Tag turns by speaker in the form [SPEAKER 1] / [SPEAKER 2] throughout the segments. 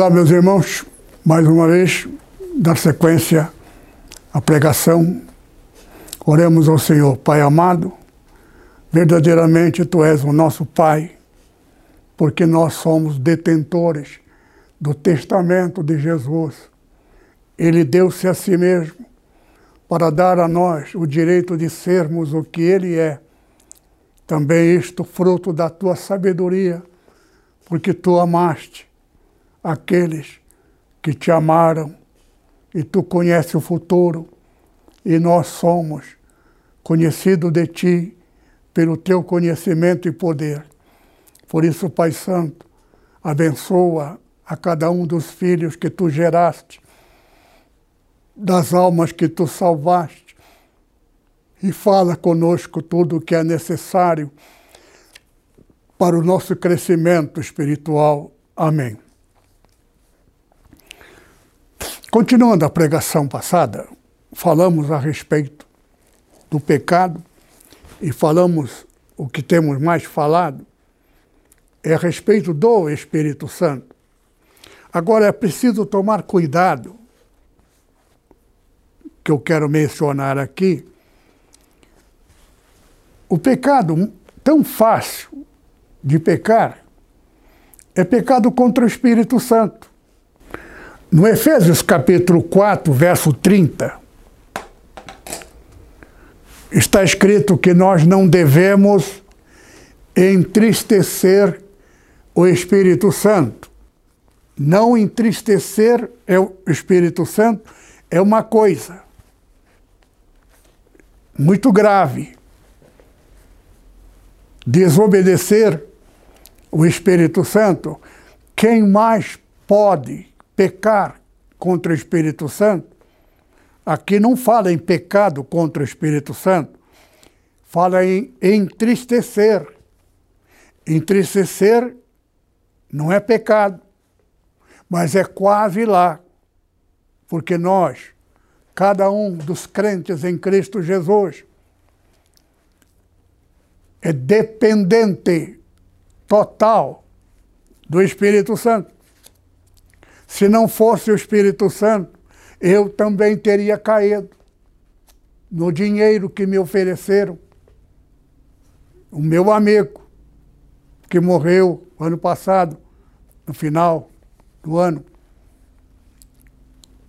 [SPEAKER 1] Olá, meus irmãos, mais uma vez, dar sequência à pregação. Oremos ao Senhor, Pai amado, verdadeiramente Tu és o nosso Pai, porque nós somos detentores do testamento de Jesus. Ele deu-se a si mesmo para dar a nós o direito de sermos o que Ele é. Também isto fruto da Tua sabedoria, porque Tu amaste aqueles que te amaram e tu conheces o futuro e nós somos conhecidos de ti pelo teu conhecimento e poder. Por isso, Pai Santo, abençoa a cada um dos filhos que tu geraste, das almas que tu salvaste, e fala conosco tudo o que é necessário para o nosso crescimento espiritual. Amém. Continuando a pregação passada, falamos a respeito do pecado e falamos o que temos mais falado é a respeito do Espírito Santo. Agora é preciso tomar cuidado, que eu quero mencionar aqui. O pecado tão fácil de pecar é pecado contra o Espírito Santo. No Efésios capítulo 4, verso 30, está escrito que nós não devemos entristecer o Espírito Santo. Não entristecer é o Espírito Santo é uma coisa muito grave. Desobedecer o Espírito Santo, quem mais pode pecar contra o Espírito Santo, aqui não fala em pecado contra o Espírito Santo, fala em entristecer. Entristecer não é pecado, mas é quase lá, porque nós, cada um dos crentes em Cristo Jesus, é dependente total do Espírito Santo. Se não fosse o Espírito Santo, eu também teria caído no dinheiro que me ofereceram. O meu amigo, que morreu ano passado, no final do ano,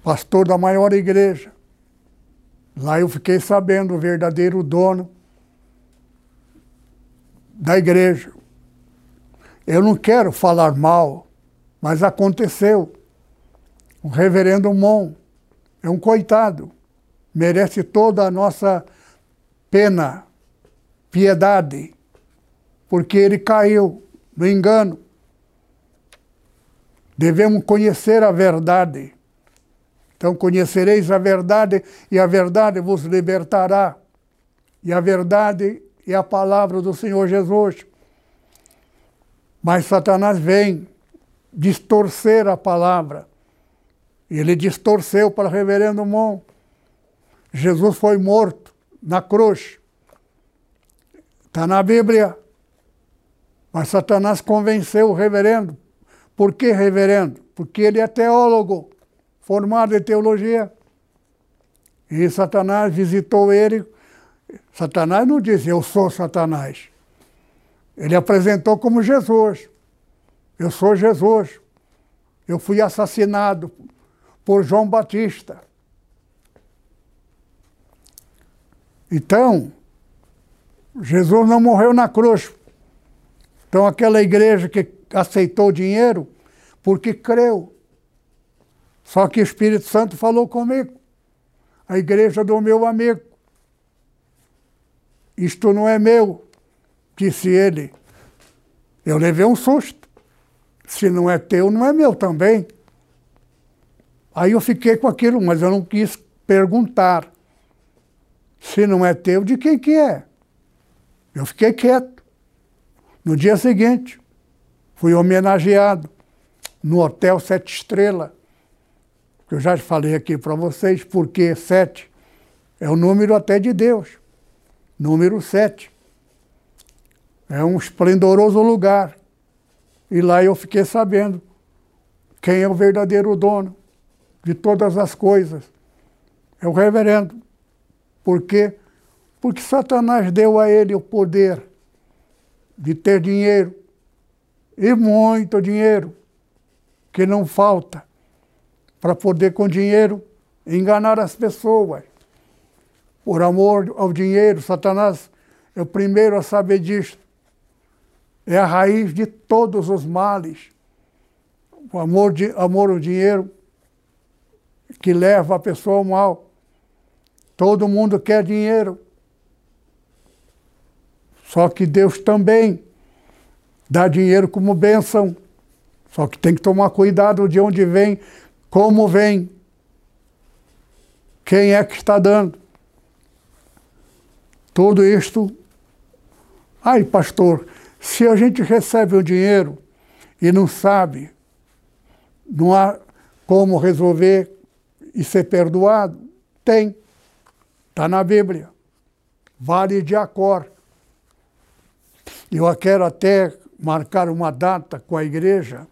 [SPEAKER 1] pastor da maior igreja. Lá eu fiquei sabendo o verdadeiro dono da igreja. Eu não quero falar mal, mas aconteceu. O reverendo Mon é um coitado, merece toda a nossa pena, piedade, porque ele caiu no engano. Devemos conhecer a verdade. Então conhecereis a verdade e a verdade vos libertará. E a verdade é a palavra do Senhor Jesus. Mas Satanás vem distorcer a palavra ele distorceu para o reverendo Mon. Jesus foi morto na cruz. Está na Bíblia. Mas Satanás convenceu o reverendo. Por que reverendo? Porque ele é teólogo, formado em teologia. E Satanás visitou ele. Satanás não disse, eu sou Satanás. Ele apresentou como Jesus. Eu sou Jesus. Eu fui assassinado por João Batista. Então, Jesus não morreu na cruz. Então, aquela igreja que aceitou o dinheiro, porque creu. Só que o Espírito Santo falou comigo. A igreja do meu amigo. Isto não é meu, disse ele. Eu levei um susto. Se não é teu, não é meu também. Aí eu fiquei com aquilo, mas eu não quis perguntar. Se não é teu, de quem que é? Eu fiquei quieto. No dia seguinte, fui homenageado no Hotel Sete Estrelas. Eu já falei aqui para vocês, porque sete é o número até de Deus. Número sete. É um esplendoroso lugar. E lá eu fiquei sabendo quem é o verdadeiro dono de todas as coisas. É o reverendo. Por quê? Porque Satanás deu a ele o poder de ter dinheiro, e muito dinheiro, que não falta, para poder com dinheiro enganar as pessoas. Por amor ao dinheiro, Satanás é o primeiro a saber disso. É a raiz de todos os males. O amor, de, amor ao dinheiro que leva a pessoa ao mal. Todo mundo quer dinheiro. Só que Deus também dá dinheiro como bênção. Só que tem que tomar cuidado de onde vem, como vem, quem é que está dando. Tudo isto. Ai, pastor, se a gente recebe o dinheiro e não sabe, não há como resolver e ser perdoado, tem. Está na Bíblia. Vale de Acor. Eu quero até marcar uma data com a igreja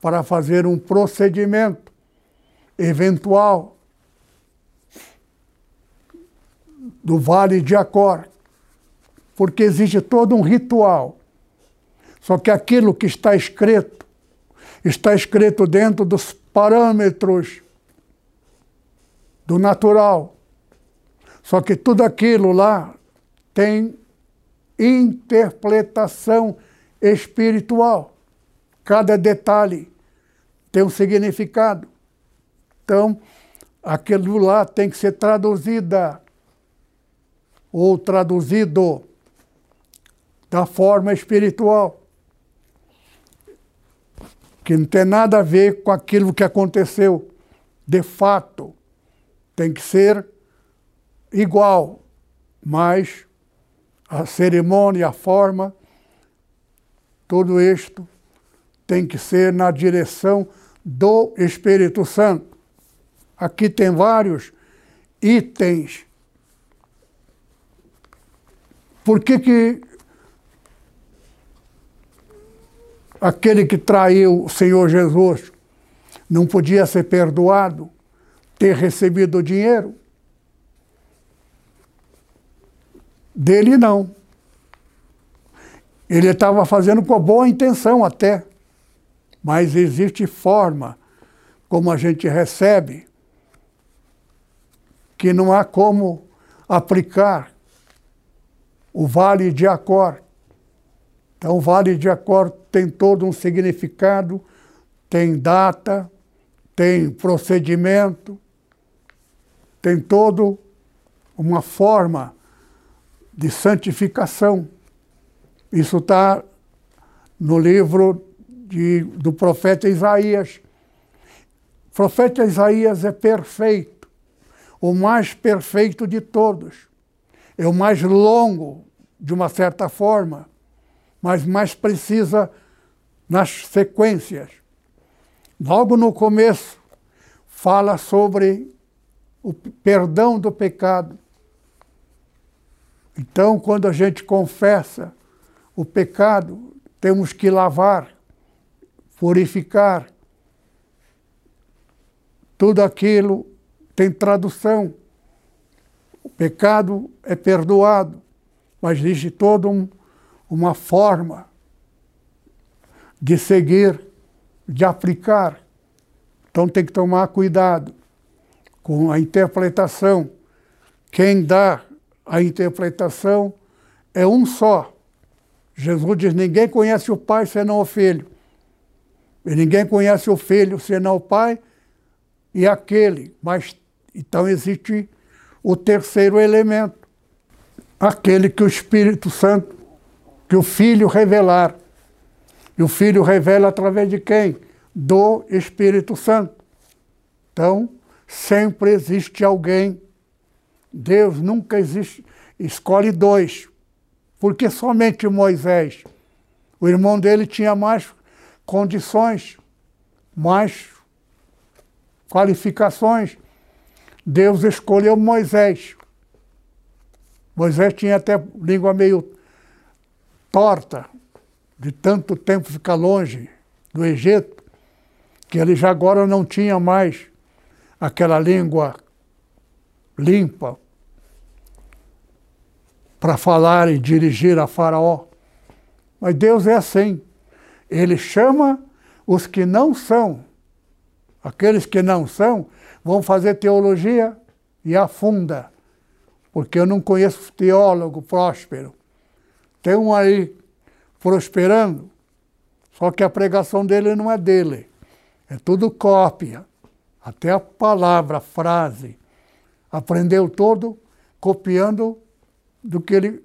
[SPEAKER 1] para fazer um procedimento eventual do Vale de Acor, porque existe todo um ritual. Só que aquilo que está escrito, está escrito dentro dos parâmetros do natural. Só que tudo aquilo lá tem interpretação espiritual. Cada detalhe tem um significado. Então, aquilo lá tem que ser traduzida ou traduzido da forma espiritual, que não tem nada a ver com aquilo que aconteceu de fato. Tem que ser igual, mas a cerimônia, a forma, tudo isto tem que ser na direção do Espírito Santo. Aqui tem vários itens. Por que, que aquele que traiu o Senhor Jesus não podia ser perdoado, ter recebido o dinheiro? Dele não. Ele estava fazendo com boa intenção até, mas existe forma como a gente recebe que não há como aplicar o Vale de Acor. Então, o Vale de Acor tem todo um significado, tem data, tem procedimento, tem todo uma forma de santificação. Isso está no livro de, do profeta Isaías. O profeta Isaías é perfeito, o mais perfeito de todos. É o mais longo, de uma certa forma, mas mais precisa nas sequências. Logo no começo, fala sobre o perdão do pecado. Então, quando a gente confessa o pecado, temos que lavar, purificar. Tudo aquilo tem tradução. O pecado é perdoado, mas existe toda um, uma forma de seguir, de aplicar. Então tem que tomar cuidado com a interpretação. Quem dá a interpretação é um só. Jesus diz: ninguém conhece o Pai senão o Filho. E ninguém conhece o Filho senão o Pai e aquele. Mas então existe o terceiro elemento, aquele que o Espírito Santo, que o Filho revelar. E o Filho revela através de quem? Do Espírito Santo. Então, sempre existe alguém. Deus nunca existe, escolhe dois. Porque somente Moisés. O irmão dele tinha mais condições, mais qualificações. Deus escolheu Moisés. Moisés tinha até língua meio torta, de tanto tempo ficar longe do Egito, que ele já agora não tinha mais aquela língua limpa para falar e dirigir a Faraó. Mas Deus é assim. Ele chama os que não são. Aqueles que não são vão fazer teologia e afunda. Porque eu não conheço teólogo próspero. Tem um aí prosperando, só que a pregação dele não é dele. É tudo cópia. Até a palavra, a frase. Aprendeu todo copiando do que ele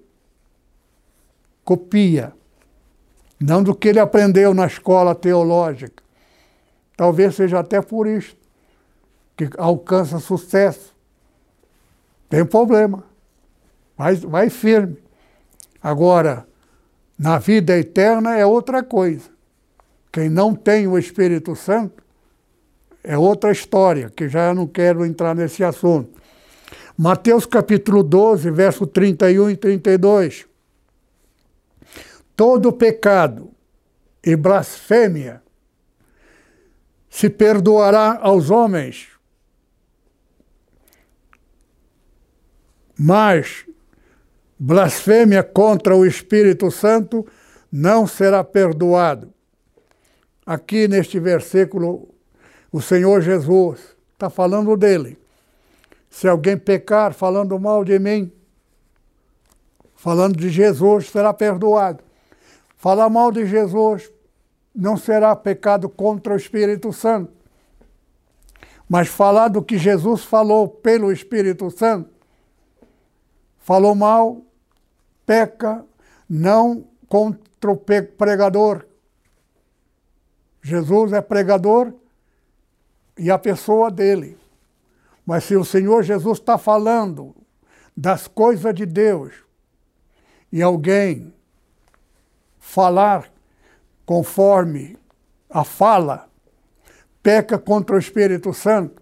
[SPEAKER 1] copia, não do que ele aprendeu na escola teológica. Talvez seja até por isso que alcança sucesso. Tem problema. Vai, vai firme. Agora, na vida eterna é outra coisa. Quem não tem o Espírito Santo é outra história, que já não quero entrar nesse assunto. Mateus capítulo 12, verso 31 e 32. Todo pecado e blasfêmia se perdoará aos homens, mas blasfêmia contra o Espírito Santo não será perdoado. Aqui neste versículo, o Senhor Jesus está falando dele. Se alguém pecar falando mal de mim, falando de Jesus, será perdoado. Falar mal de Jesus não será pecado contra o Espírito Santo. Mas falar do que Jesus falou pelo Espírito Santo, falou mal, peca, não contra o pregador. Jesus é pregador e a pessoa dele. Mas se o Senhor Jesus está falando das coisas de Deus e alguém falar conforme a fala, peca contra o Espírito Santo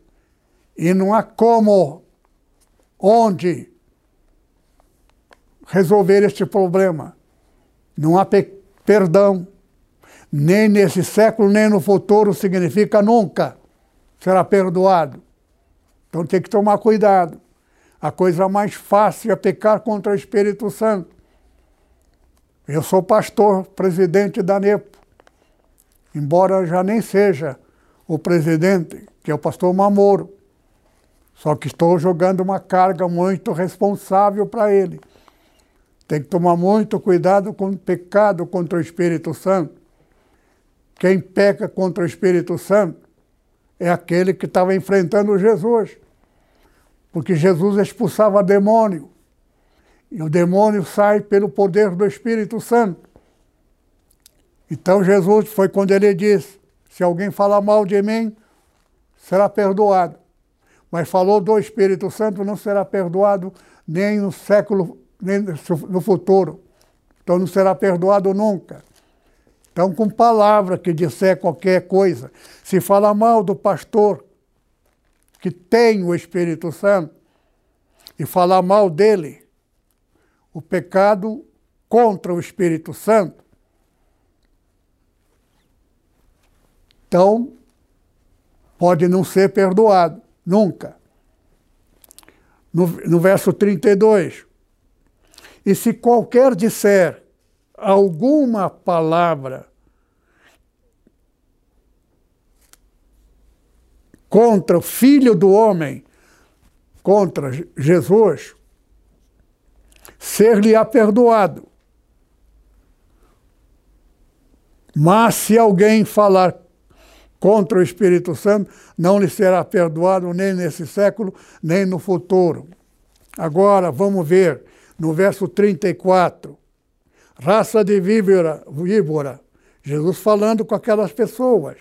[SPEAKER 1] e não há como, onde resolver este problema. Não há perdão, nem nesse século, nem no futuro, significa nunca será perdoado. Então tem que tomar cuidado. A coisa mais fácil é pecar contra o Espírito Santo. Eu sou pastor, presidente da NEPO. Embora já nem seja o presidente, que é o pastor Mamoro. Só que estou jogando uma carga muito responsável para ele. Tem que tomar muito cuidado com o pecado contra o Espírito Santo. Quem peca contra o Espírito Santo é aquele que estava enfrentando Jesus. Porque Jesus expulsava demônio. E o demônio sai pelo poder do Espírito Santo. Então Jesus foi quando ele disse: Se alguém falar mal de mim, será perdoado. Mas falou do Espírito Santo, não será perdoado nem no século, nem no futuro. Então não será perdoado nunca. Então, com palavra que disser qualquer coisa, se falar mal do pastor que tem o Espírito Santo e falar mal dele, o pecado contra o Espírito Santo, então pode não ser perdoado, nunca. No, no verso 32, e se qualquer disser alguma palavra contra o Filho do Homem, contra Jesus, ser-lhe-á perdoado. Mas se alguém falar contra o Espírito Santo, não lhe será perdoado nem nesse século, nem no futuro. Agora, vamos ver no verso 34 raça de víbora, víbora Jesus falando com aquelas pessoas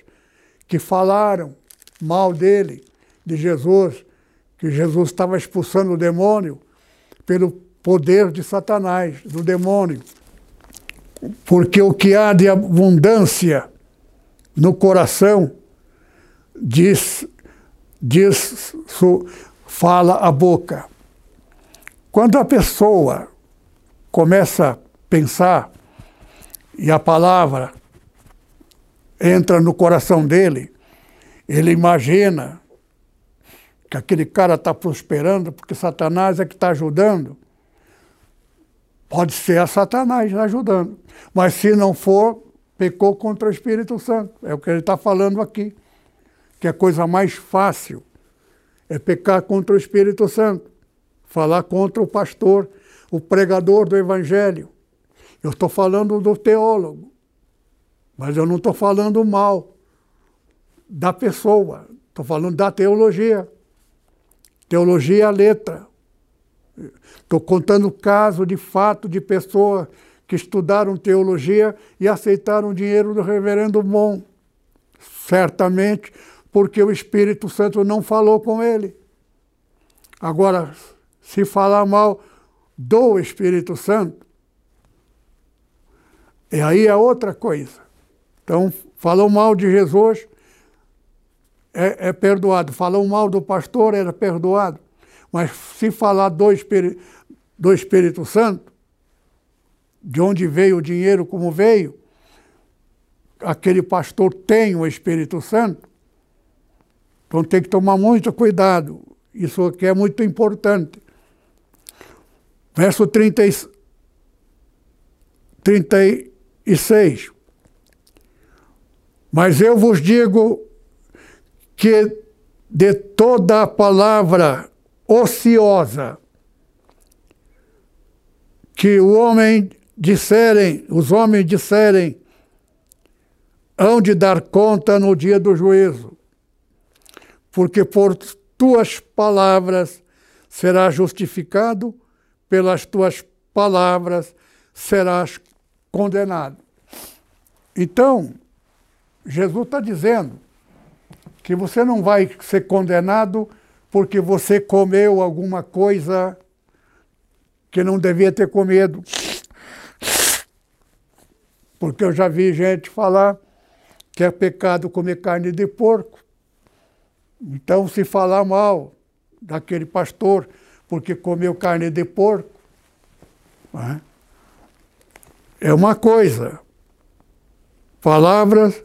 [SPEAKER 1] que falaram mal dele, de Jesus, que Jesus estava expulsando o demônio pelo poder de Satanás, do demônio. Porque o que há de abundância no coração diz, diz fala a boca. Quando a pessoa começa a pensar e a palavra entra no coração dele, ele imagina que aquele cara está prosperando porque Satanás é que está ajudando. Pode ser a Satanás ajudando. Mas se não for, pecou contra o Espírito Santo. É o que ele está falando aqui. Que a coisa mais fácil é pecar contra o Espírito Santo. Falar contra o pastor, o pregador do Evangelho. Eu estou falando do teólogo. Mas eu não estou falando mal da pessoa. Estou falando da teologia. Teologia é letra. Estou contando caso de fato de pessoas que estudaram teologia e aceitaram o dinheiro do reverendo Mon. Certamente porque o Espírito Santo não falou com ele. Agora, se falar mal do Espírito Santo, e aí é outra coisa. Então, falou mal de Jesus, é, é perdoado. Falou mal do pastor, era perdoado. Mas se falar do do Espírito Santo, de onde veio o dinheiro, como veio, aquele pastor tem o Espírito Santo, então tem que tomar muito cuidado. Isso aqui é muito importante. Verso 30, 36. Mas eu vos digo que de toda a palavra ociosa que o homem disserem, os homens disserem, hão de dar conta no dia do juízo, porque por tuas palavras serás justificado, pelas tuas palavras serás condenado. Então, Jesus está dizendo que você não vai ser condenado porque você comeu alguma coisa que não devia ter comido. Porque eu já vi gente falar que é pecado comer carne de porco. Então, se falar mal daquele pastor porque comeu carne de porco, é? é uma coisa. Palavras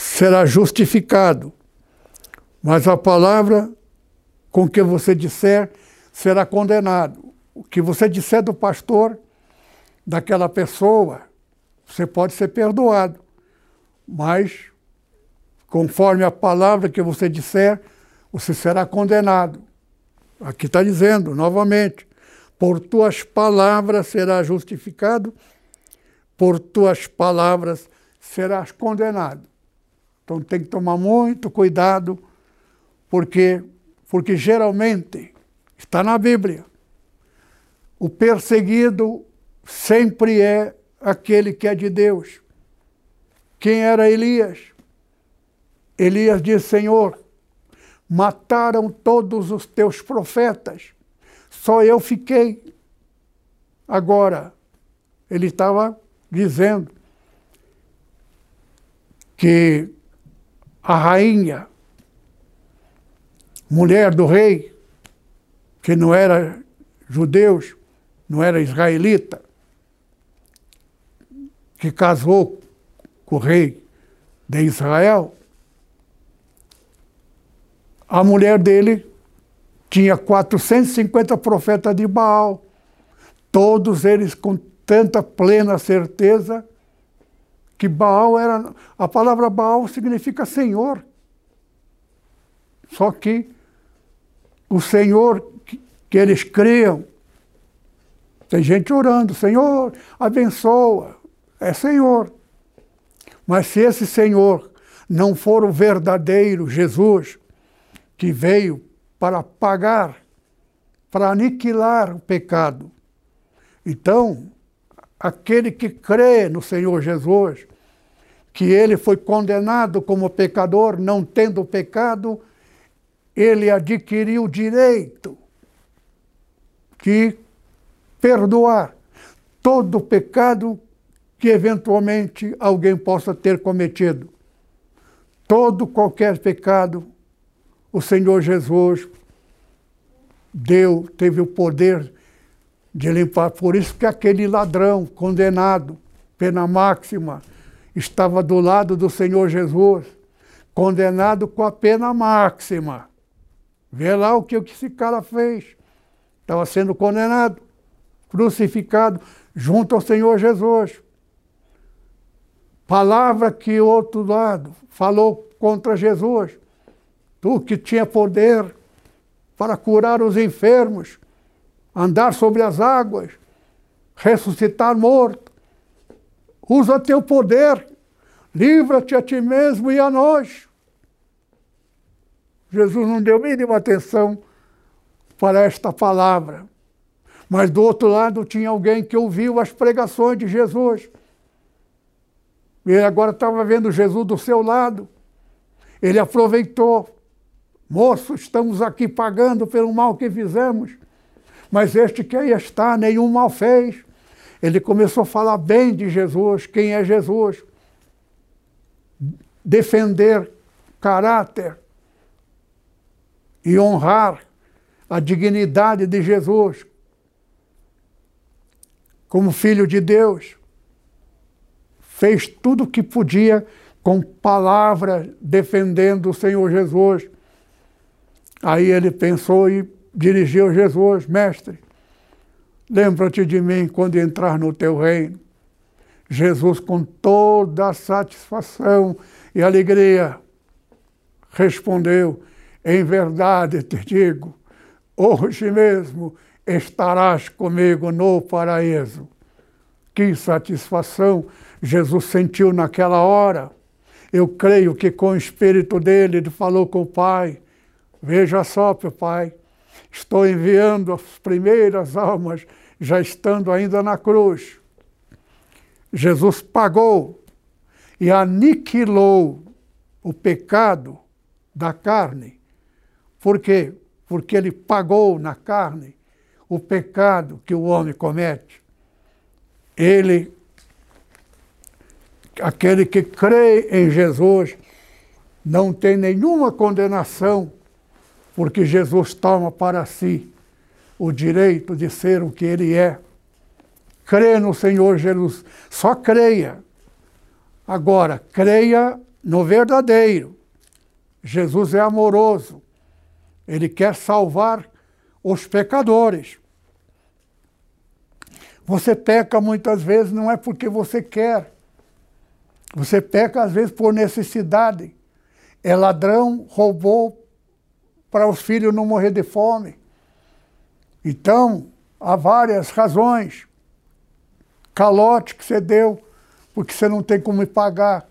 [SPEAKER 1] será justificado. Mas a palavra com que você disser será condenado. O que você disser do pastor, daquela pessoa, você pode ser perdoado. Mas, conforme a palavra que você disser, você será condenado. Aqui está dizendo, novamente, por tuas palavras serás justificado, por tuas palavras serás condenado. Então tem que tomar muito cuidado, porque, porque geralmente está na Bíblia. O perseguido sempre é aquele que é de Deus. Quem era Elias? Elias disse: Senhor, mataram todos os teus profetas, só eu fiquei. Agora, ele estava dizendo que a rainha, mulher do rei, que não era judeus, não era israelita, que casou com o rei de Israel, a mulher dele tinha 450 profetas de Baal, todos eles com tanta plena certeza que Baal era. A palavra Baal significa Senhor. Só que o Senhor que, que eles criam, tem gente orando, Senhor, abençoa, é Senhor. Mas se esse Senhor não for o verdadeiro Jesus, que veio para pagar, para aniquilar o pecado, então aquele que crê no Senhor Jesus, que ele foi condenado como pecador, não tendo pecado, ele adquiriu o direito de perdoar todo pecado que eventualmente alguém possa ter cometido. Todo qualquer pecado, o Senhor Jesus deu, teve o poder de limpar. Por isso que aquele ladrão condenado, pena máxima, estava do lado do Senhor Jesus, condenado com a pena máxima. Vê lá o que esse cara fez. Estava sendo condenado, crucificado junto ao Senhor Jesus. Palavra que o outro lado falou contra Jesus. Tu que tinha poder para curar os enfermos, andar sobre as águas, ressuscitar morto. Usa teu poder, livra-te a ti mesmo e a nós. Jesus não deu mínima atenção para esta palavra. Mas do outro lado tinha alguém que ouviu as pregações de Jesus. Ele agora estava vendo Jesus do seu lado. Ele aproveitou. Moço, estamos aqui pagando pelo mal que fizemos. Mas este que aí está, nenhum mal fez. Ele começou a falar bem de Jesus, quem é Jesus. Defender caráter e honrar a dignidade de Jesus como filho de Deus. Fez tudo o que podia com palavras defendendo o Senhor Jesus. Aí ele pensou e dirigiu Jesus, mestre, lembra-te de mim quando entrar no teu reino. Jesus, com toda a satisfação e alegria, respondeu: Em verdade te digo, hoje mesmo estarás comigo no paraíso. Que satisfação Jesus sentiu naquela hora. Eu creio que com o espírito dele ele falou com o Pai: Veja só, meu Pai, estou enviando as primeiras almas, já estando ainda na cruz. Jesus pagou e aniquilou o pecado da carne. Por quê? Porque ele pagou na carne o pecado que o homem comete. Ele, aquele que crê em Jesus, não tem nenhuma condenação porque Jesus toma para si o direito de ser o que ele é. Crê no Senhor Jesus, só creia. Agora, creia no verdadeiro. Jesus é amoroso. Ele quer salvar os pecadores. Você peca muitas vezes não é porque você quer. Você peca às vezes por necessidade. É ladrão, roubou para os filhos não morrer de fome. Então, há várias razões. Calote que você deu, porque você não tem como pagar.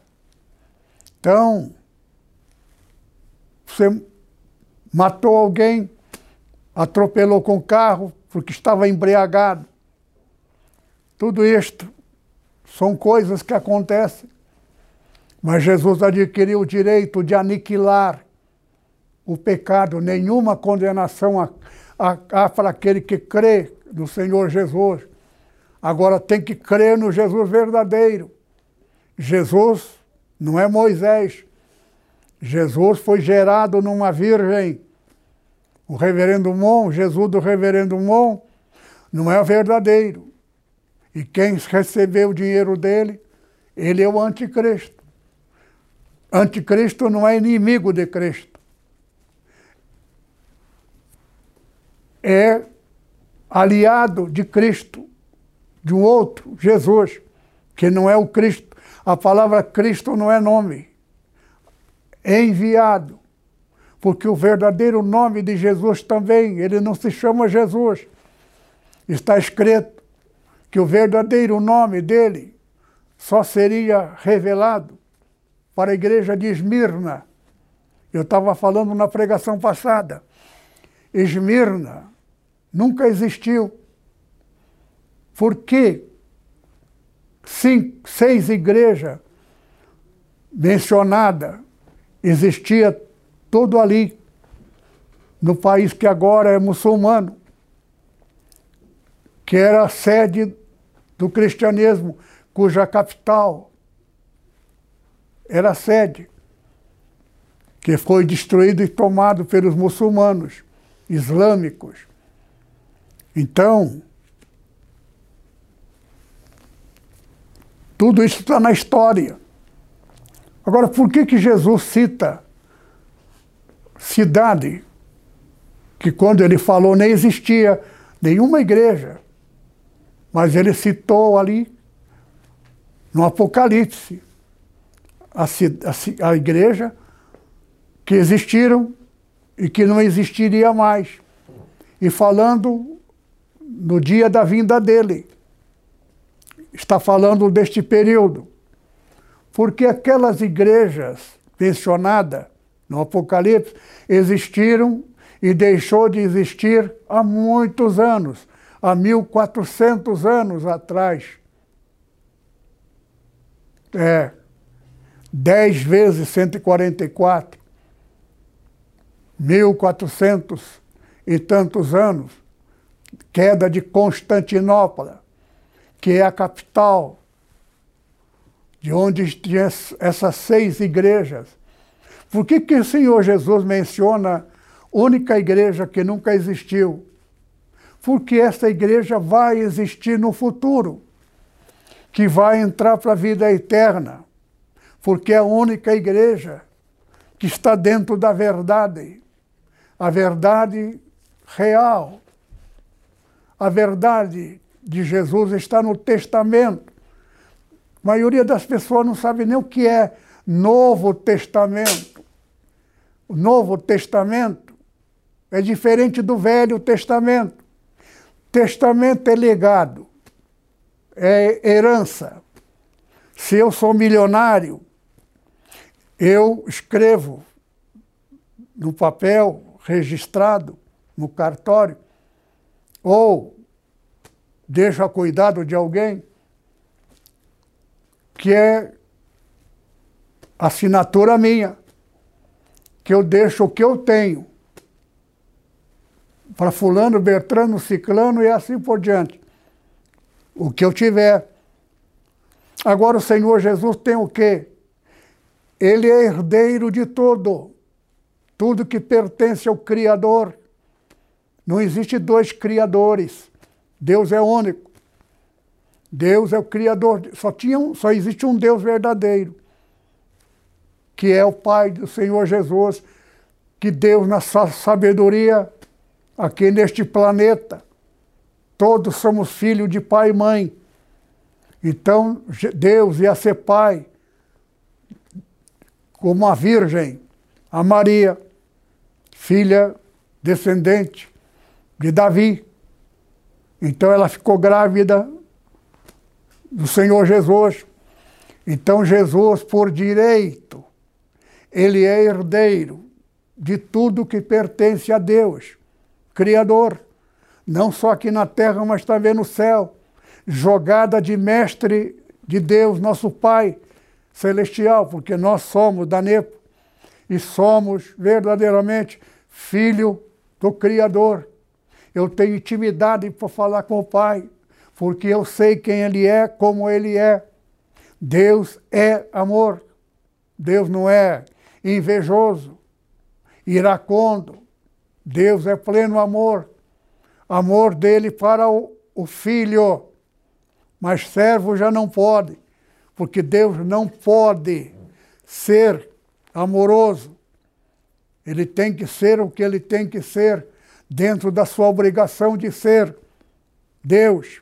[SPEAKER 1] Então, você matou alguém, atropelou com o carro, porque estava embriagado. Tudo isto são coisas que acontecem. Mas Jesus adquiriu o direito de aniquilar o pecado, nenhuma condenação há para aquele que crê no Senhor Jesus. Agora tem que crer no Jesus verdadeiro. Jesus não é Moisés. Jesus foi gerado numa virgem. O reverendo Mon, Jesus do reverendo Mon, não é verdadeiro. E quem recebeu o dinheiro dele, ele é o anticristo. Anticristo não é inimigo de Cristo. É aliado de Cristo, de um outro, Jesus, que não é o Cristo. A palavra Cristo não é nome, é enviado. Porque o verdadeiro nome de Jesus também, ele não se chama Jesus. Está escrito que o verdadeiro nome dele só seria revelado para a igreja de Esmirna. Eu estava falando na pregação passada. Esmirna nunca existiu. Por cinco, seis igrejas mencionadas, existia tudo ali, no país que agora é muçulmano, que era a sede do cristianismo, cuja capital era a sede, que foi destruído e tomado pelos muçulmanos islâmicos. Então, tudo isso está na história. Agora, por que, que Jesus cita cidade que, quando ele falou, nem existia nenhuma igreja, mas ele citou ali no Apocalipse a, a, a igreja que existiram e que não existiria mais. E falando no dia da vinda dele. Está falando deste período. Porque aquelas igrejas mencionadas no Apocalipse existiram e deixou de existir há muitos anos, há 1400 anos atrás. É, 10 vezes 144, 1400 e tantos anos queda de Constantinopla, que é a capital, de onde tinha essas seis igrejas. Por que, que o Senhor Jesus menciona única igreja que nunca existiu? Porque essa igreja vai existir no futuro, que vai entrar para a vida eterna, porque é a única igreja que está dentro da verdade, a verdade real, a verdade de Jesus está no Testamento. A maioria das pessoas não sabe nem o que é Novo Testamento. O Novo Testamento é diferente do Velho Testamento. Testamento é legado, é herança. Se eu sou milionário, eu escrevo no papel registrado no cartório ou deixo a cuidado de alguém, que é assinatura minha, que eu deixo o que eu tenho para fulano, Bertrano, Ciclano e assim por diante. O que eu tiver. Agora o Senhor Jesus tem o quê? Ele é herdeiro de tudo. Tudo que pertence ao Criador. Não existe dois criadores. Deus é único. Deus é o criador. Só, tinha um, só existe um Deus verdadeiro, que é o Pai do Senhor Jesus, que Deus, na sua sabedoria, aqui neste planeta, todos somos filhos de pai e mãe. Então, Deus ia ser pai, como a Virgem, a Maria, filha descendente de Davi. Então ela ficou grávida do Senhor Jesus. Então Jesus, por direito, ele é herdeiro de tudo que pertence a Deus, Criador, não só aqui na terra, mas também no céu, jogada de mestre de Deus, nosso Pai celestial, porque nós somos da NEPO e somos verdadeiramente filho do Criador. Eu tenho intimidade para falar com o Pai, porque eu sei quem Ele é, como Ele é. Deus é amor. Deus não é invejoso, iracundo. Deus é pleno amor. Amor dele para o, o filho. Mas servo já não pode, porque Deus não pode ser amoroso. Ele tem que ser o que ele tem que ser dentro da sua obrigação de ser Deus.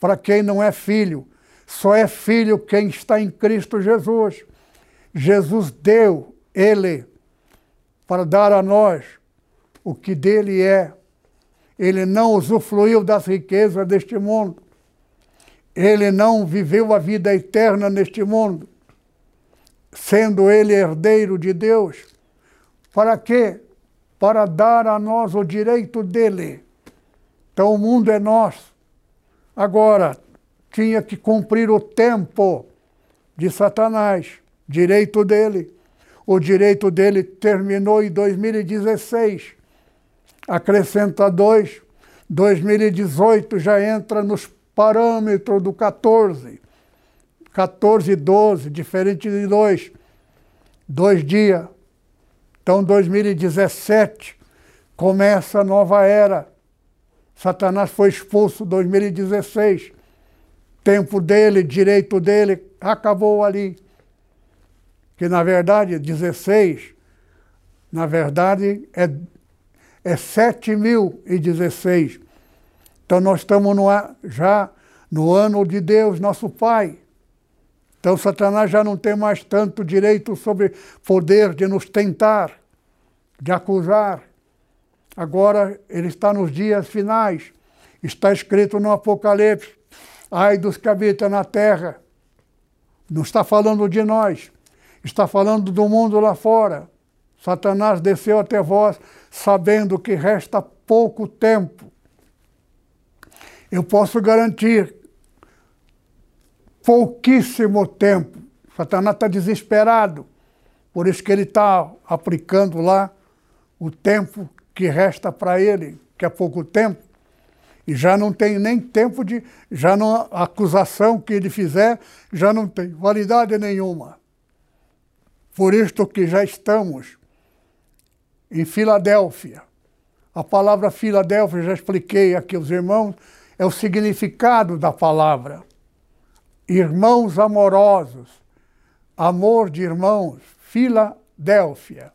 [SPEAKER 1] Para quem não é filho, só é filho quem está em Cristo Jesus. Jesus deu ele para dar a nós o que dele é. Ele não usufruiu das riquezas deste mundo. Ele não viveu a vida eterna neste mundo, sendo ele herdeiro de Deus. Para quê? para dar a nós o direito dele. Então o mundo é nosso. Agora, tinha que cumprir o tempo de Satanás, direito dele. O direito dele terminou em 2016. Acrescenta dois, 2018 já entra nos parâmetros do 14. 14 e 12, diferente de dois. Dois dias. Então, 2017 começa a nova era. Satanás foi expulso em 2016. Tempo dele, direito dele, acabou ali. Que na verdade, 16, na verdade, é, é 7.016. Então nós estamos no, já no ano de Deus, nosso Pai. Então Satanás já não tem mais tanto direito sobre poder de nos tentar, de acusar. Agora ele está nos dias finais. Está escrito no Apocalipse: ai dos que habitam na terra. Não está falando de nós, está falando do mundo lá fora. Satanás desceu até vós, sabendo que resta pouco tempo. Eu posso garantir pouquíssimo tempo. Satanás está desesperado, por isso que ele está aplicando lá o tempo que resta para ele, que é pouco tempo, e já não tem nem tempo de. Já não, a acusação que ele fizer já não tem validade nenhuma. Por isto que já estamos em Filadélfia. A palavra Filadélfia, já expliquei aqui aos irmãos, é o significado da palavra. Irmãos amorosos, amor de irmãos, Filadélfia.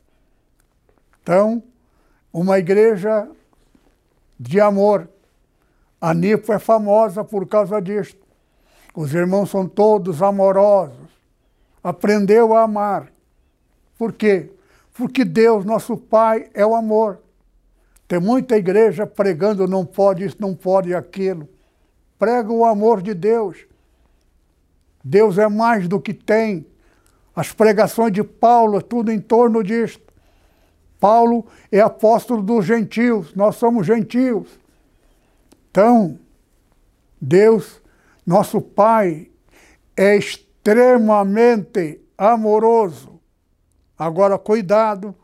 [SPEAKER 1] Então, uma igreja de amor. A Nipo é famosa por causa disso. Os irmãos são todos amorosos. Aprendeu a amar. Por quê? Porque Deus, nosso Pai, é o amor. Tem muita igreja pregando não pode isso, não pode aquilo. Prega o amor de Deus. Deus é mais do que tem. As pregações de Paulo, é tudo em torno disto. Paulo é apóstolo dos gentios, nós somos gentios. Então, Deus, nosso Pai, é extremamente amoroso. Agora, cuidado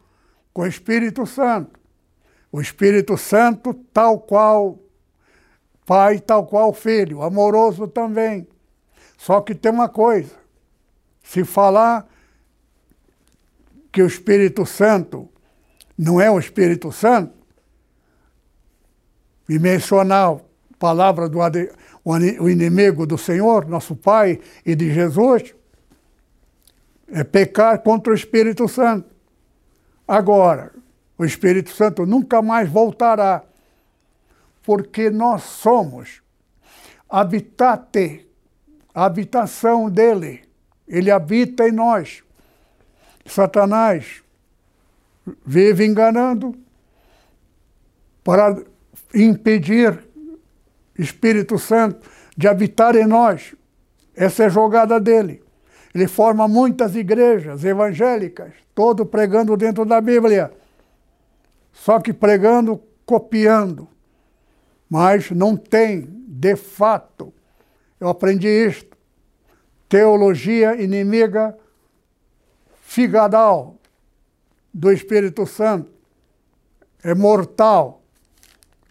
[SPEAKER 1] com o Espírito Santo. O Espírito Santo, tal qual Pai, tal qual Filho, amoroso também. Só que tem uma coisa: se falar que o Espírito Santo não é o Espírito Santo, e mencionar a palavra do o inimigo do Senhor, nosso Pai e de Jesus, é pecar contra o Espírito Santo. Agora, o Espírito Santo nunca mais voltará, porque nós somos habitate, a habitação dele. Ele habita em nós. Satanás vive enganando para impedir Espírito Santo de habitar em nós. Essa é a jogada dele. Ele forma muitas igrejas evangélicas, todo pregando dentro da Bíblia. Só que pregando, copiando. Mas não tem, de fato. Eu aprendi isto. Teologia inimiga figadal do Espírito Santo. É mortal.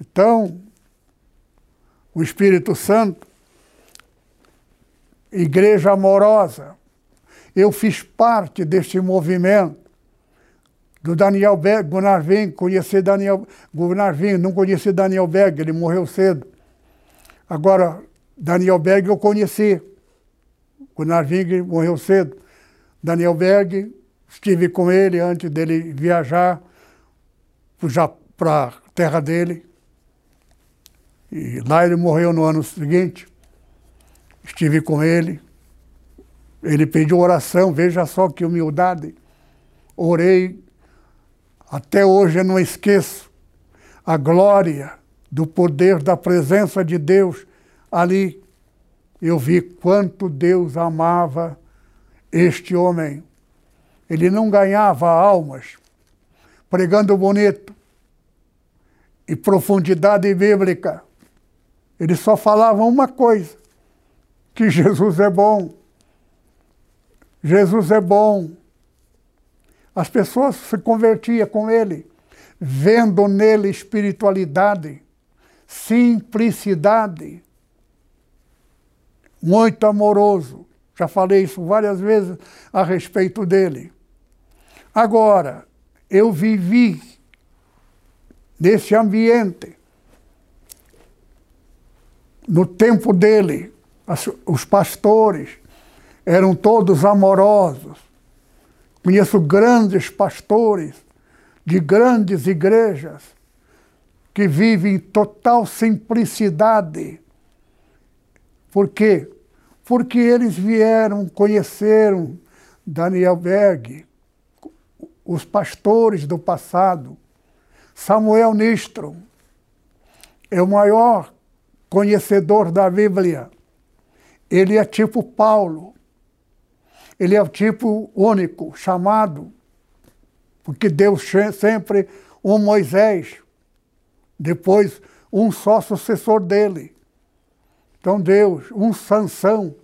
[SPEAKER 1] Então, o Espírito Santo, igreja amorosa, eu fiz parte deste movimento do Daniel Berg, Gunnar Ving, conheci Daniel Gunnar não conheci Daniel Berg, ele morreu cedo. Agora, Daniel Berg eu conheci. Gunnar Ving morreu cedo. Daniel Berg Estive com ele antes dele viajar para a terra dele. E lá ele morreu no ano seguinte. Estive com ele. Ele pediu oração, veja só que humildade. Orei. Até hoje eu não esqueço a glória do poder da presença de Deus ali. Eu vi quanto Deus amava este homem. Ele não ganhava almas pregando bonito e profundidade bíblica. Ele só falava uma coisa: que Jesus é bom. Jesus é bom. As pessoas se convertiam com ele, vendo nele espiritualidade, simplicidade, muito amoroso. Já falei isso várias vezes a respeito dele. Agora, eu vivi nesse ambiente, no tempo dele, as, os pastores eram todos amorosos. Conheço grandes pastores de grandes igrejas que vivem em total simplicidade. Por quê? Porque eles vieram, conheceram Daniel Berg, os pastores do passado. Samuel Nistro é o maior conhecedor da Bíblia. Ele é tipo Paulo. Ele é o tipo único, chamado, porque Deus sempre um Moisés, depois um só sucessor dele. Então Deus, um Sansão,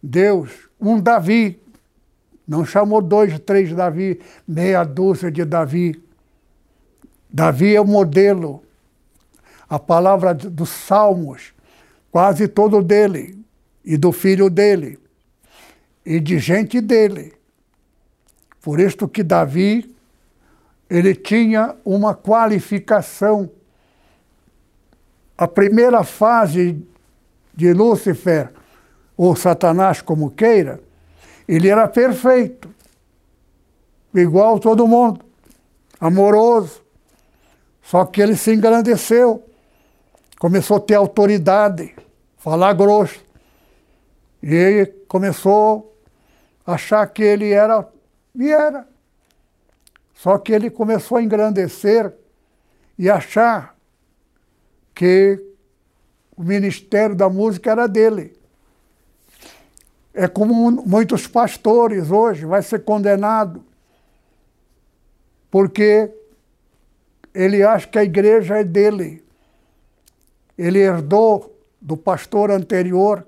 [SPEAKER 1] Deus, um Davi, não chamou dois, três Davi, meia dúzia de Davi. Davi é o modelo. A palavra dos Salmos, quase todo dele, e do filho dele, e de gente dele. Por isto que Davi, ele tinha uma qualificação. A primeira fase de Lúcifer, ou Satanás, como queira, ele era perfeito, igual todo mundo, amoroso. Só que ele se engrandeceu, começou a ter autoridade, falar grosso. E ele começou a achar que ele era, e era. Só que ele começou a engrandecer e achar que o ministério da música era dele. É como muitos pastores hoje, vai ser condenado, porque ele acha que a igreja é dele. Ele herdou do pastor anterior,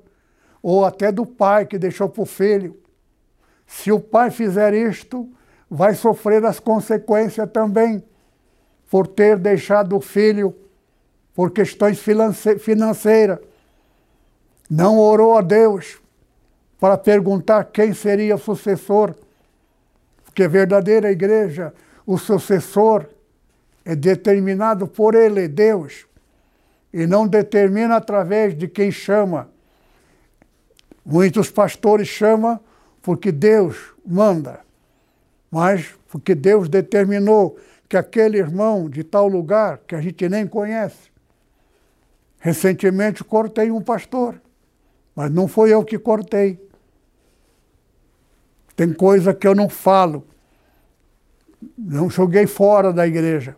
[SPEAKER 1] ou até do pai que deixou para o filho. Se o pai fizer isto, vai sofrer as consequências também, por ter deixado o filho por questões financeiras. Não orou a Deus para perguntar quem seria o sucessor, porque a verdadeira igreja, o sucessor, é determinado por ele, Deus, e não determina através de quem chama. Muitos pastores chamam porque Deus manda, mas porque Deus determinou que aquele irmão de tal lugar, que a gente nem conhece, recentemente cortei um pastor, mas não foi eu que cortei. Tem coisa que eu não falo. Não joguei fora da igreja.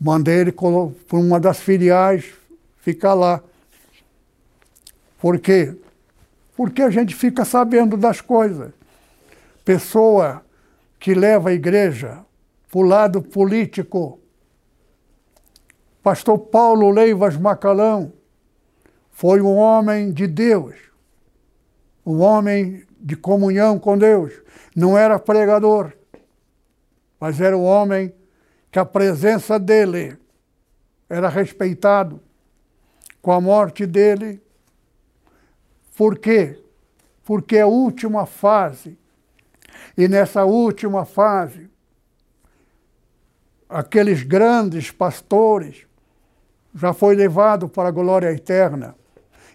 [SPEAKER 1] Mandei ele para uma das filiais ficar lá. Por quê? Porque a gente fica sabendo das coisas. Pessoa que leva a igreja para o lado político. Pastor Paulo Leivas Macalão foi um homem de Deus, um homem de comunhão com Deus. Não era pregador, mas era um homem que a presença dele era respeitado com a morte dele. Por quê? Porque é a última fase. E nessa última fase, aqueles grandes pastores já foi levado para a glória eterna.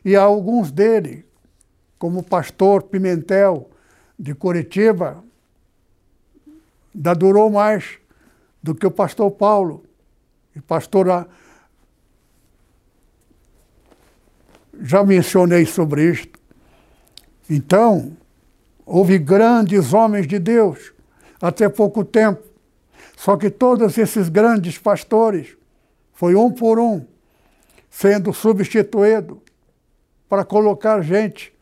[SPEAKER 1] E alguns deles como pastor Pimentel de Curitiba, ainda durou mais do que o pastor Paulo. E pastor já mencionei sobre isto. Então, houve grandes homens de Deus até pouco tempo. Só que todos esses grandes pastores foi um por um sendo substituído para colocar gente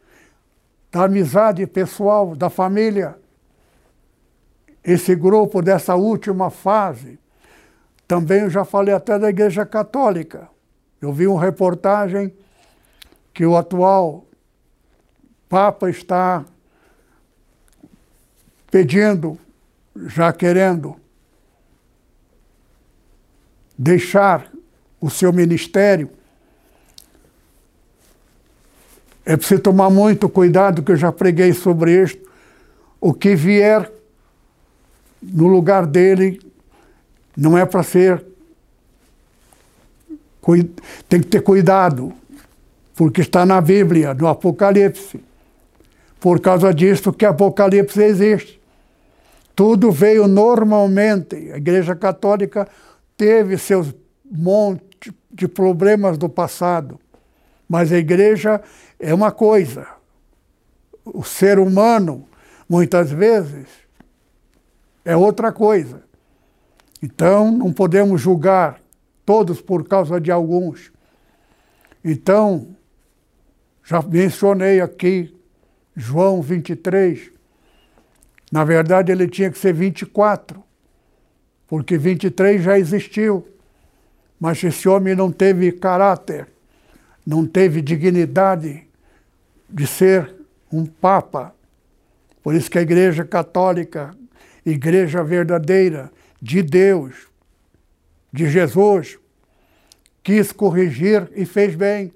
[SPEAKER 1] da amizade pessoal, da família. Esse grupo dessa última fase, também eu já falei até da Igreja Católica. Eu vi uma reportagem que o atual Papa está pedindo, já querendo deixar o seu ministério, é preciso tomar muito cuidado, que eu já preguei sobre isto. O que vier no lugar dele não é para ser. Tem que ter cuidado, porque está na Bíblia, no Apocalipse. Por causa disso que Apocalipse existe. Tudo veio normalmente. A Igreja Católica teve seus monte de problemas do passado, mas a igreja é uma coisa. O ser humano, muitas vezes, é outra coisa. Então, não podemos julgar todos por causa de alguns. Então, já mencionei aqui João 23. Na verdade, ele tinha que ser 24, porque 23 já existiu. Mas esse homem não teve caráter, não teve dignidade de ser um papa. Por isso que a Igreja Católica, Igreja verdadeira de Deus, de Jesus, quis corrigir e fez bem.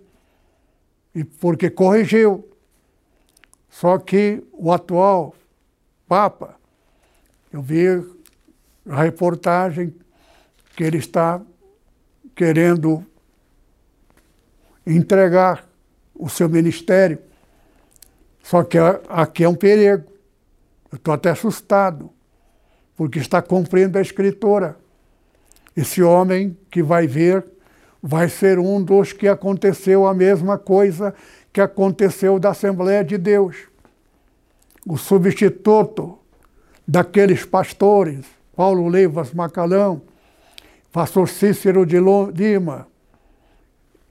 [SPEAKER 1] E porque corrigiu. Só que o atual Papa, eu vi a reportagem que ele está querendo entregar o seu ministério. Só que aqui é um perigo. Eu estou até assustado, porque está cumprindo a escritora. Esse homem que vai ver vai ser um dos que aconteceu a mesma coisa que aconteceu da Assembleia de Deus. O substituto daqueles pastores, Paulo Leivas Macalão, pastor Cícero de Lima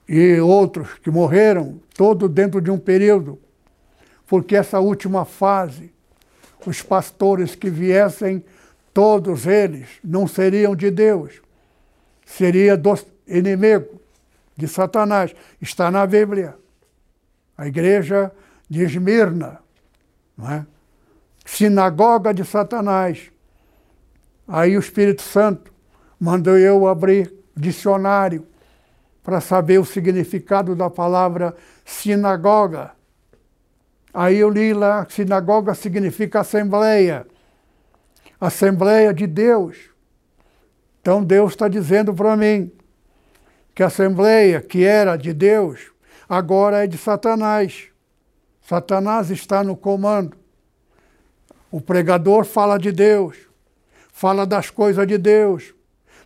[SPEAKER 1] e outros que morreram, todo dentro de um período, porque essa última fase, os pastores que viessem, todos eles não seriam de Deus, seria do inimigo, de Satanás. Está na Bíblia. A igreja de Esmirna, não é? sinagoga de Satanás. Aí o Espírito Santo mandou eu abrir dicionário para saber o significado da palavra sinagoga. Aí eu li lá, sinagoga significa assembleia. Assembleia de Deus. Então Deus está dizendo para mim que a assembleia que era de Deus, agora é de Satanás. Satanás está no comando. O pregador fala de Deus, fala das coisas de Deus,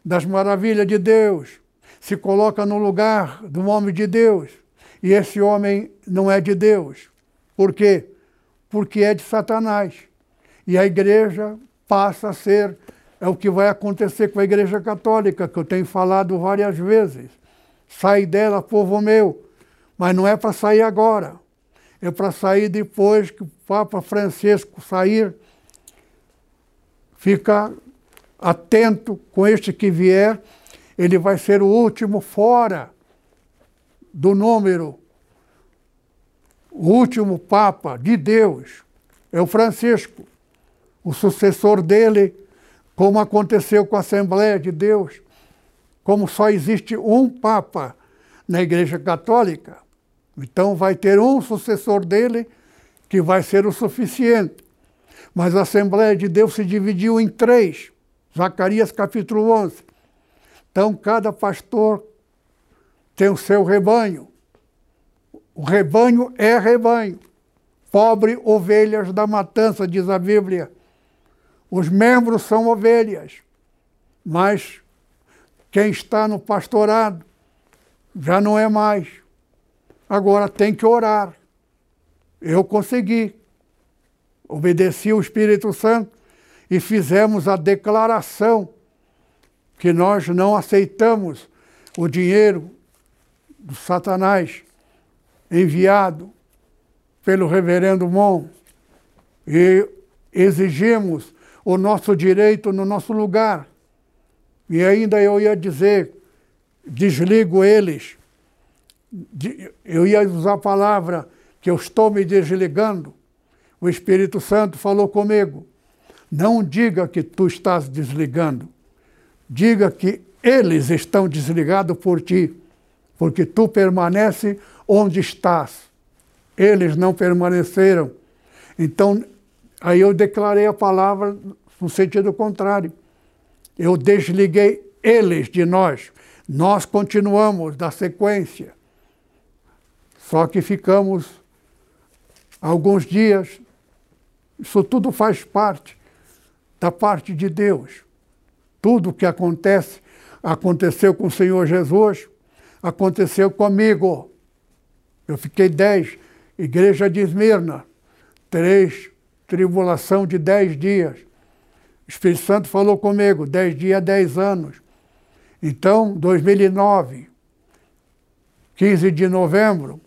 [SPEAKER 1] das maravilhas de Deus, se coloca no lugar do homem de Deus. E esse homem não é de Deus. Por quê? Porque é de Satanás. E a igreja passa a ser, é o que vai acontecer com a igreja católica, que eu tenho falado várias vezes. Sai dela, povo meu. Mas não é para sair agora. É para sair depois que o Papa Francisco sair. Fica atento com este que vier, ele vai ser o último fora do número. O último Papa de Deus é o Francisco. O sucessor dele, como aconteceu com a Assembleia de Deus, como só existe um Papa na Igreja Católica, então vai ter um sucessor dele que vai ser o suficiente. Mas a Assembleia de Deus se dividiu em três. Zacarias capítulo 11. Então, cada pastor tem o seu rebanho. O rebanho é rebanho. Pobre ovelhas da matança, diz a Bíblia. Os membros são ovelhas. Mas quem está no pastorado já não é mais. Agora tem que orar. Eu consegui. Obedeci o Espírito Santo e fizemos a declaração que nós não aceitamos o dinheiro do Satanás enviado pelo reverendo Mon e exigimos o nosso direito no nosso lugar. E ainda eu ia dizer, desligo eles, eu ia usar a palavra que eu estou me desligando. O Espírito Santo falou comigo. Não diga que tu estás desligando. Diga que eles estão desligados por ti, porque tu permanece onde estás. Eles não permaneceram. Então, aí eu declarei a palavra no sentido contrário. Eu desliguei eles de nós. Nós continuamos da sequência. Só que ficamos alguns dias. Isso tudo faz parte da parte de Deus. Tudo que acontece, aconteceu com o Senhor Jesus, aconteceu comigo. Eu fiquei dez, igreja de Esmirna, três, tribulação de dez dias. O Espírito Santo falou comigo, dez dias, dez anos. Então, 2009, 15 de novembro,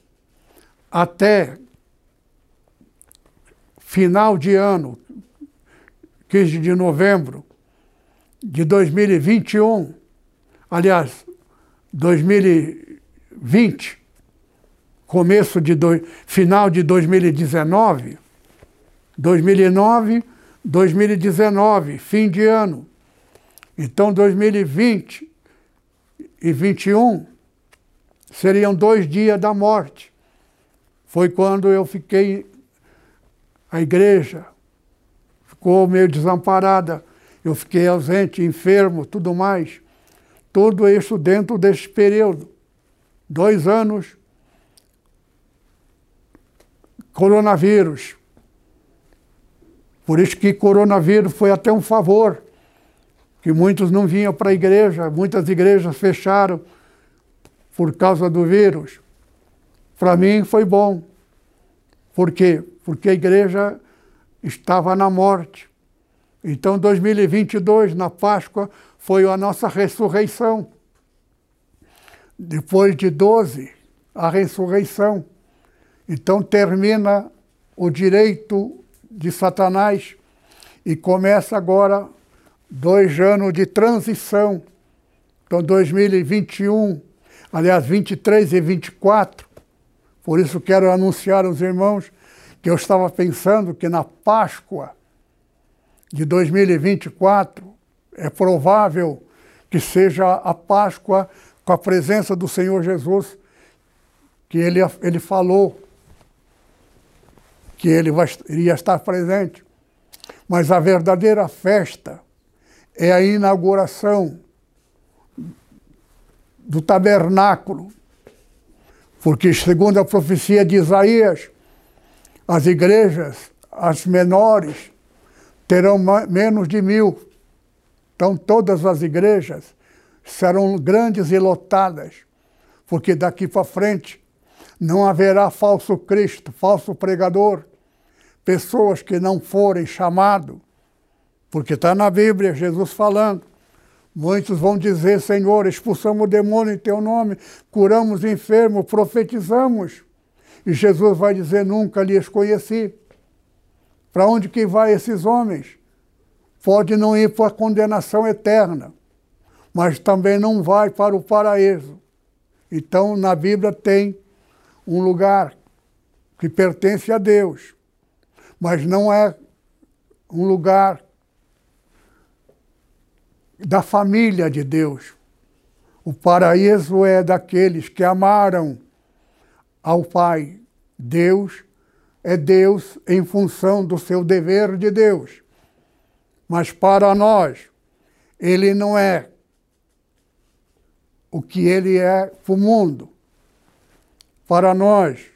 [SPEAKER 1] até final de ano, 15 de novembro de 2021, aliás, 2020, começo de do, final de 2019, 2009, 2019, fim de ano. Então 2020 e 21 seriam dois dias da morte. Foi quando eu fiquei a igreja ficou meio desamparada. Eu fiquei ausente, enfermo, tudo mais. Tudo isso dentro desse período. Dois anos, coronavírus. Por isso que coronavírus foi até um favor, que muitos não vinham para a igreja, muitas igrejas fecharam por causa do vírus. Para mim foi bom. Por quê? Porque a igreja estava na morte. Então, 2022, na Páscoa, foi a nossa ressurreição. Depois de 12, a ressurreição. Então, termina o direito de Satanás e começa agora dois anos de transição. Então, 2021, aliás, 23 e 24. Por isso, quero anunciar aos irmãos que eu estava pensando que na Páscoa de 2024 é provável que seja a Páscoa com a presença do Senhor Jesus, que ele, ele falou que ele vai, iria estar presente. Mas a verdadeira festa é a inauguração do tabernáculo, porque, segundo a profecia de Isaías, as igrejas, as menores, terão menos de mil. Então, todas as igrejas serão grandes e lotadas, porque daqui para frente não haverá falso Cristo, falso pregador, pessoas que não forem chamados, porque está na Bíblia Jesus falando. Muitos vão dizer, Senhor, expulsamos o demônio em teu nome, curamos enfermo, profetizamos. E Jesus vai dizer: Nunca lhes conheci. Para onde que vai esses homens? Pode não ir para a condenação eterna, mas também não vai para o paraíso. Então, na Bíblia tem um lugar que pertence a Deus, mas não é um lugar da família de Deus. O paraíso é daqueles que amaram ao Pai. Deus é Deus em função do seu dever de Deus. Mas para nós, ele não é o que ele é para o mundo. Para nós,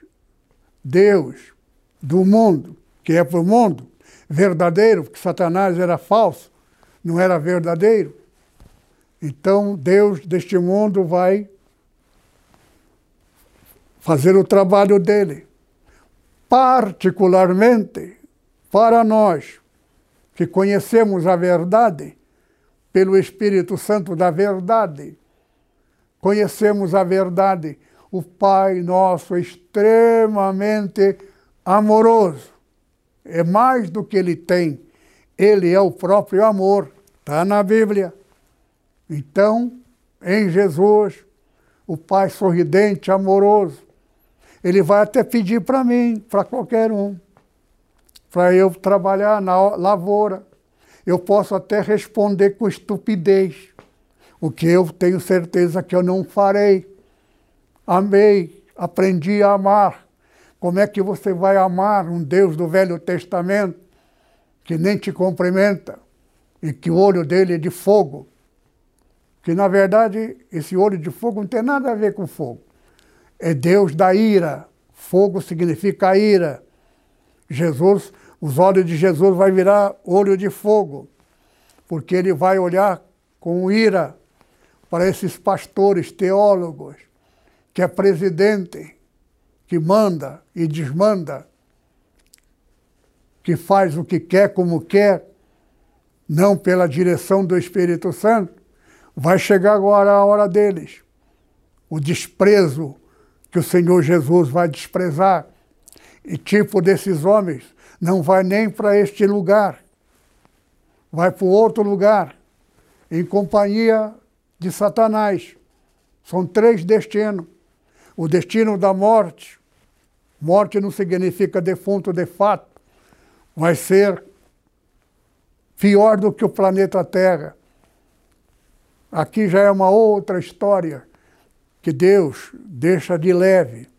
[SPEAKER 1] Deus do mundo, que é para o mundo, verdadeiro, porque Satanás era falso, não era verdadeiro. Então, Deus deste mundo vai fazer o trabalho dele. Particularmente para nós que conhecemos a verdade pelo Espírito Santo da verdade, conhecemos a verdade. O Pai nosso é extremamente amoroso. É mais do que ele tem. Ele é o próprio amor. Está na Bíblia. Então, em Jesus, o pai sorridente, amoroso. Ele vai até pedir para mim, para qualquer um, para eu trabalhar na lavoura. Eu posso até responder com estupidez, o que eu tenho certeza que eu não farei. Amei, aprendi a amar. Como é que você vai amar um Deus do Velho Testamento que nem te cumprimenta e que o olho dele é de fogo? Que na verdade esse olho de fogo não tem nada a ver com fogo. É Deus da ira. Fogo significa ira. Jesus, os olhos de Jesus vai virar olho de fogo, porque ele vai olhar com ira para esses pastores, teólogos, que é presidente, que manda e desmanda, que faz o que quer, como quer, não pela direção do Espírito Santo, vai chegar agora a hora deles. O desprezo que o Senhor Jesus vai desprezar. E tipo desses homens não vai nem para este lugar, vai para outro lugar, em companhia de Satanás. São três destinos. O destino da morte, morte não significa defunto de fato, vai ser pior do que o planeta Terra. Aqui já é uma outra história que Deus deixa de leve.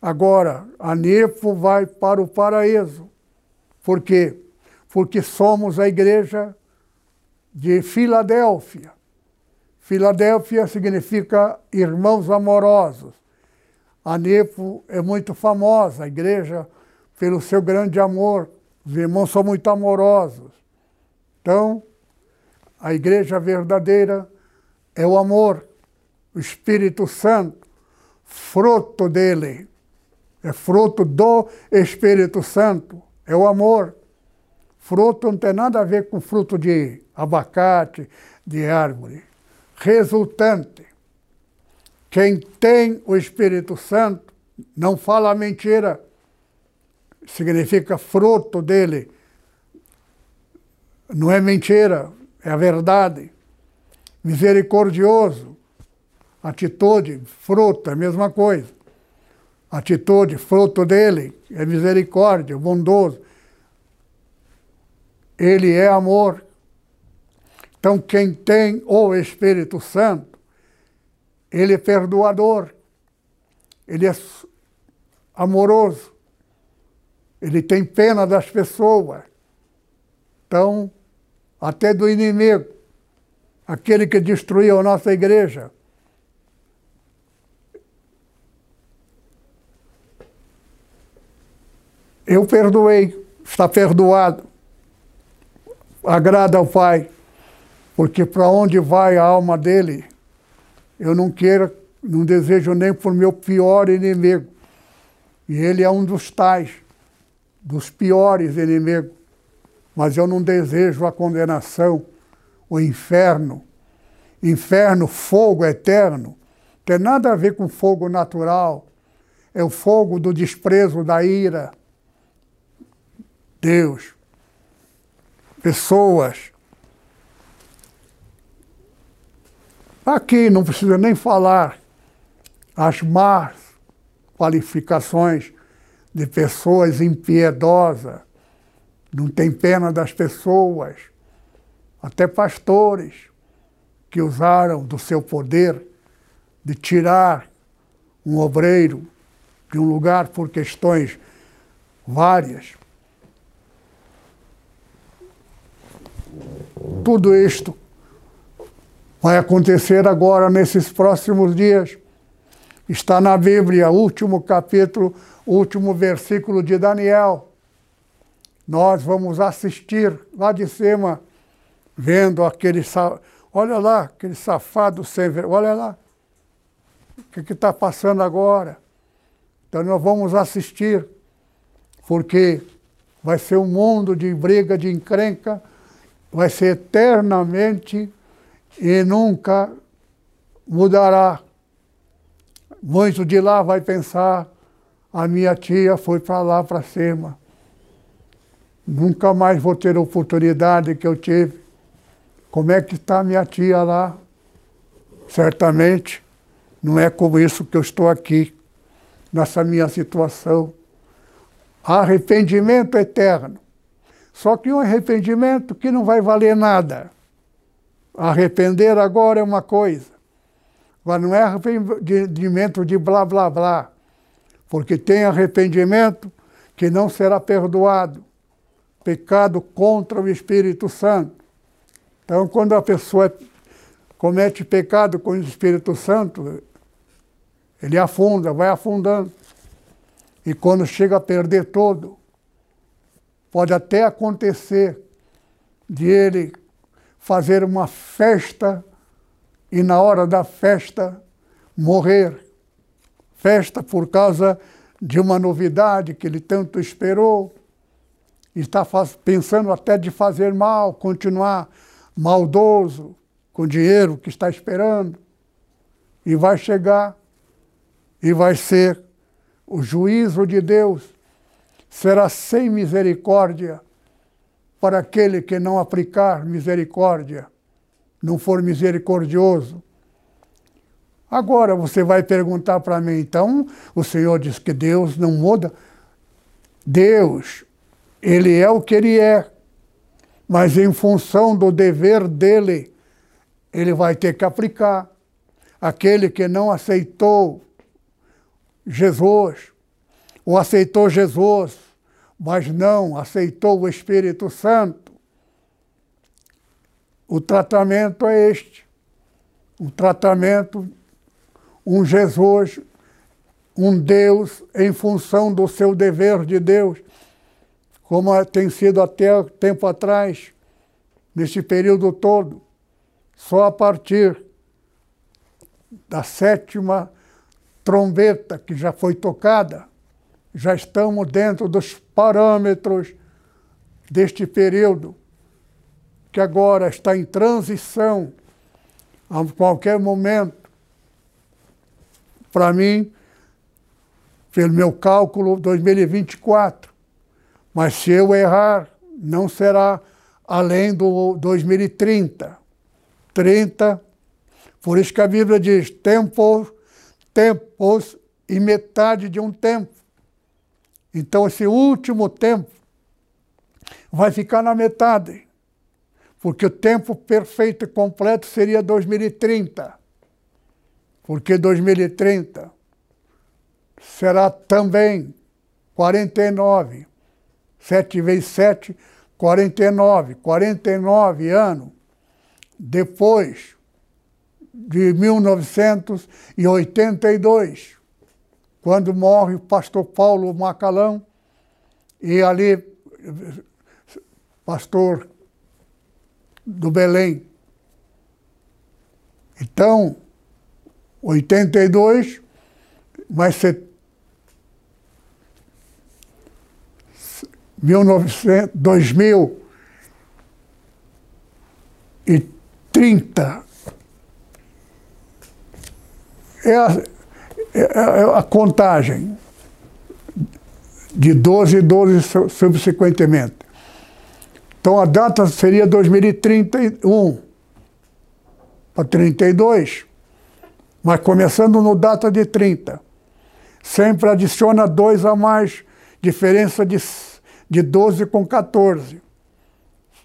[SPEAKER 1] Agora, a Nefo vai para o paraíso. Por quê? Porque somos a igreja de Filadélfia. Filadélfia significa irmãos amorosos. A Nepo é muito famosa, a igreja, pelo seu grande amor. Os irmãos são muito amorosos. Então, a igreja verdadeira é o amor, o Espírito Santo, fruto dele. É fruto do Espírito Santo, é o amor. Fruto não tem nada a ver com fruto de abacate, de árvore. Resultante. Quem tem o Espírito Santo não fala mentira, significa fruto dele. Não é mentira, é a verdade. Misericordioso, atitude, fruto, é a mesma coisa. Atitude, fruto dele, é misericórdia, bondoso. Ele é amor. Então, quem tem o Espírito Santo ele é perdoador, ele é amoroso, ele tem pena das pessoas. Então, até do inimigo, aquele que destruiu a nossa igreja. Eu perdoei, está perdoado. Agrada ao Pai, porque para onde vai a alma dele, eu não quero, não desejo nem por meu pior inimigo. E ele é um dos tais, dos piores inimigos. Mas eu não desejo a condenação, o inferno. Inferno, fogo eterno, tem nada a ver com fogo natural. É o fogo do desprezo, da ira. Deus. Pessoas Aqui não precisa nem falar as más qualificações de pessoas impiedosas, não tem pena das pessoas, até pastores que usaram do seu poder de tirar um obreiro de um lugar por questões várias. Tudo isto vai acontecer agora nesses próximos dias. Está na Bíblia, último capítulo, último versículo de Daniel. Nós vamos assistir lá de cima, vendo aquele. Olha lá, aquele safado sem vergonha. Olha lá. O que está passando agora? Então nós vamos assistir, porque vai ser um mundo de briga, de encrenca, vai ser eternamente e nunca mudará. Muito de lá vai pensar, a minha tia foi para lá para cima. Nunca mais vou ter a oportunidade que eu tive. Como é que está minha tia lá? Certamente Não é como isso que eu estou aqui, nessa minha situação. Arrependimento eterno. Só que um arrependimento que não vai valer nada. Arrepender agora é uma coisa. Agora não é arrependimento de blá blá blá. Porque tem arrependimento que não será perdoado. Pecado contra o Espírito Santo. Então, quando a pessoa comete pecado com o Espírito Santo, ele afunda, vai afundando. E quando chega a perder todo, pode até acontecer de ele fazer uma festa e na hora da festa morrer. Festa por causa de uma novidade que ele tanto esperou, está pensando até de fazer mal, continuar maldoso com dinheiro que está esperando, e vai chegar e vai ser o juízo de Deus, será sem misericórdia para aquele que não aplicar misericórdia, não for misericordioso. Agora você vai perguntar para mim, então, o Senhor diz que Deus não muda. Deus, ele é o que ele é, mas em função do dever dele, ele vai ter que aplicar. Aquele que não aceitou Jesus, ou aceitou Jesus, mas não aceitou o Espírito Santo, o tratamento é este. Um tratamento, um Jesus, um Deus em função do seu dever de Deus, como tem sido até tempo atrás, neste período todo. Só a partir da sétima trombeta que já foi tocada, já estamos dentro dos parâmetros deste período, que agora está em transição a qualquer momento. Para mim, pelo meu cálculo, 2024. Mas se eu errar, não será além do 2030. 30. Por isso que a Bíblia diz: tempos, tempos e metade de um tempo. Então, esse último tempo vai ficar na metade, porque o tempo perfeito e completo seria 2030. Porque 2030 será também 49. 7 vezes 7, 49. 49 anos depois de 1982, quando morre o pastor Paulo Macalão, e ali, pastor do Belém. Então, 82, vai ser 1900, 2030 é a, a contagem de 12 e 12 subsequentemente. Então a data seria 2031 para 32, mas começando no data de 30. Sempre adiciona dois a mais, diferença de, de 12 com 14.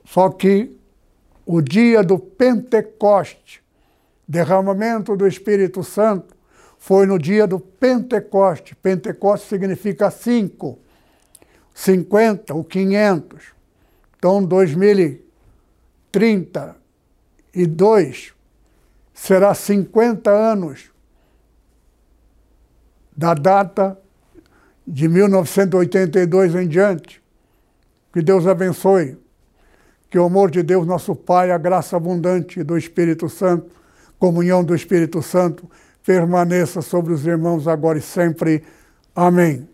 [SPEAKER 1] Só que o dia do Pentecoste, derramamento do Espírito Santo, foi no dia do Pentecoste. Pentecoste significa cinco, 50 ou 500. Então, 2032 será 50 anos da data de 1982 em diante. Que Deus abençoe. Que o amor de Deus, nosso Pai, a graça abundante do Espírito Santo, comunhão do Espírito Santo, permaneça sobre os irmãos agora e sempre. Amém.